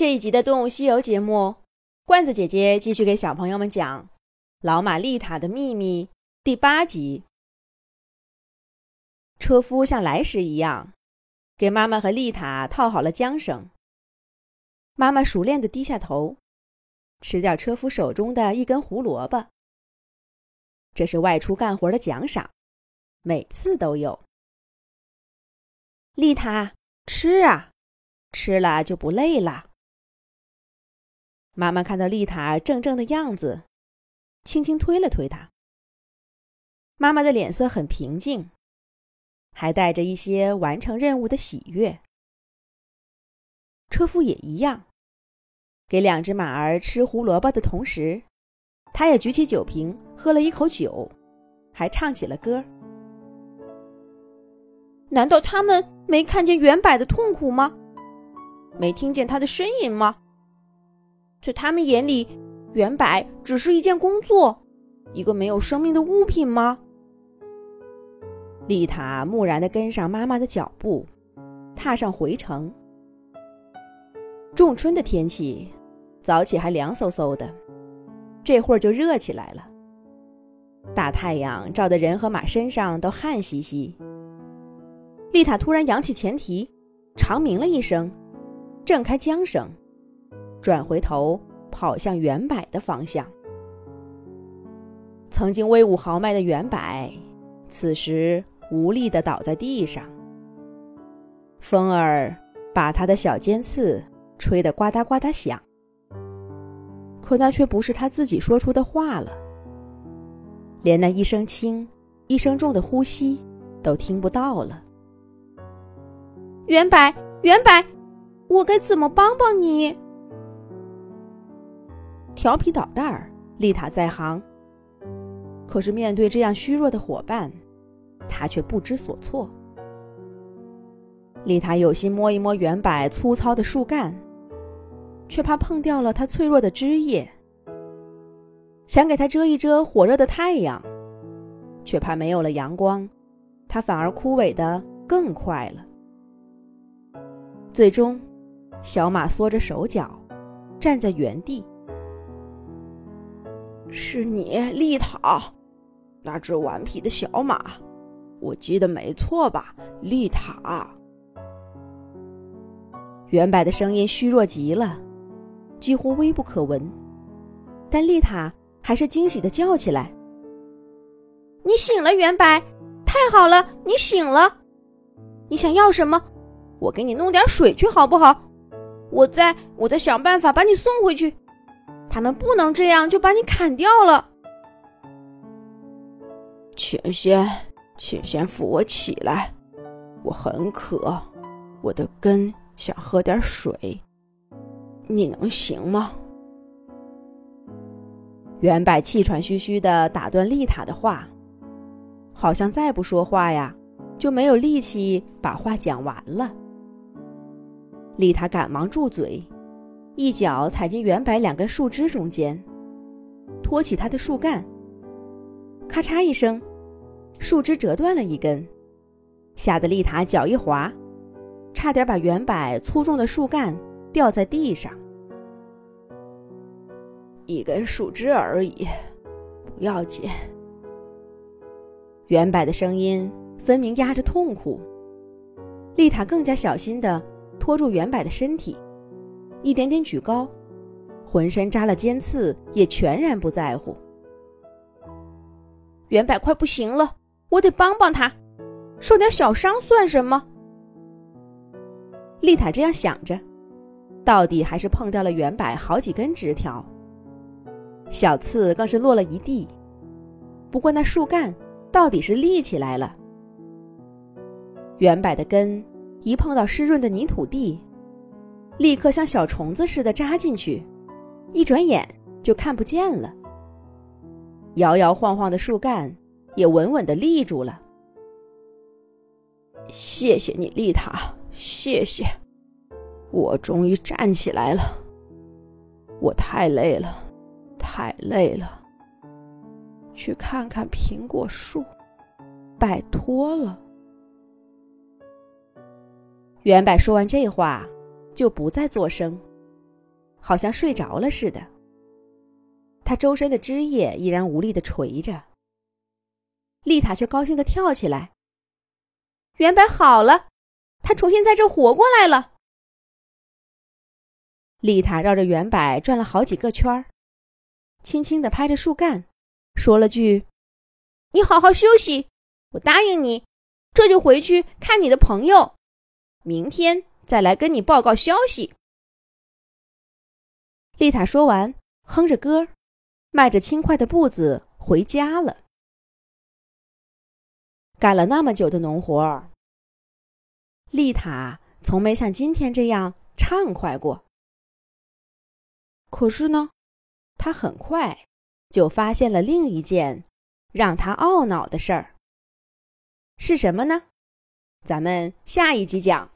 这一集的《动物西游》节目，罐子姐姐继续给小朋友们讲《老马丽塔的秘密》第八集。车夫像来时一样，给妈妈和丽塔套好了缰绳。妈妈熟练的低下头，吃掉车夫手中的一根胡萝卜。这是外出干活的奖赏，每次都有。丽塔，吃啊，吃了就不累了。妈妈看到丽塔怔怔的样子，轻轻推了推她。妈妈的脸色很平静，还带着一些完成任务的喜悦。车夫也一样，给两只马儿吃胡萝卜的同时，他也举起酒瓶喝了一口酒，还唱起了歌。难道他们没看见袁柏的痛苦吗？没听见他的呻吟吗？在他们眼里，原柏只是一件工作，一个没有生命的物品吗？丽塔木然的跟上妈妈的脚步，踏上回程。仲春的天气，早起还凉飕飕的，这会儿就热起来了。大太阳照得人和马身上都汗兮兮。丽塔突然扬起前蹄，长鸣了一声，挣开缰绳。转回头，跑向原柏的方向。曾经威武豪迈的原柏，此时无力的倒在地上。风儿把他的小尖刺吹得呱嗒呱嗒响，可那却不是他自己说出的话了，连那一声轻、一声重的呼吸都听不到了。原柏，原柏，我该怎么帮帮你？调皮捣蛋儿，丽塔在行。可是面对这样虚弱的伙伴，他却不知所措。丽塔有心摸一摸原柏粗糙的树干，却怕碰掉了它脆弱的枝叶；想给它遮一遮火热的太阳，却怕没有了阳光，它反而枯萎的更快了。最终，小马缩着手脚，站在原地。是你，丽塔，那只顽皮的小马，我记得没错吧？丽塔。原柏的声音虚弱极了，几乎微不可闻，但丽塔还是惊喜的叫起来：“你醒了，原柏！太好了，你醒了！你想要什么？我给你弄点水去，好不好？我再，我再想办法把你送回去。”他们不能这样就把你砍掉了，请先，请先扶我起来，我很渴，我的根想喝点水，你能行吗？原柏气喘吁吁的打断丽塔的话，好像再不说话呀，就没有力气把话讲完了。丽塔赶忙住嘴。一脚踩进原柏两根树枝中间，托起它的树干。咔嚓一声，树枝折断了一根，吓得丽塔脚一滑，差点把原柏粗重的树干掉在地上。一根树枝而已，不要紧。原柏的声音分明压着痛苦。丽塔更加小心地拖住原柏的身体。一点点举高，浑身扎了尖刺，也全然不在乎。原柏快不行了，我得帮帮他，受点小伤算什么？丽塔这样想着，到底还是碰掉了原柏好几根枝条，小刺更是落了一地。不过那树干到底是立起来了，原柏的根一碰到湿润的泥土地。立刻像小虫子似的扎进去，一转眼就看不见了。摇摇晃晃的树干也稳稳的立住了。谢谢你，丽塔，谢谢，我终于站起来了。我太累了，太累了。去看看苹果树，拜托了。原柏说完这话。就不再作声，好像睡着了似的。他周身的枝叶依然无力的垂着。丽塔却高兴的跳起来。圆柏好了，它重新在这活过来了。丽塔绕着圆柏转了好几个圈儿，轻轻的拍着树干，说了句：“你好好休息，我答应你，这就回去看你的朋友，明天再来跟你报告消息。”丽塔说完，哼着歌，迈着轻快的步子回家了。干了那么久的农活，丽塔从没像今天这样畅快过。可是呢，她很快就发现了另一件让她懊恼的事儿。是什么呢？咱们下一集讲。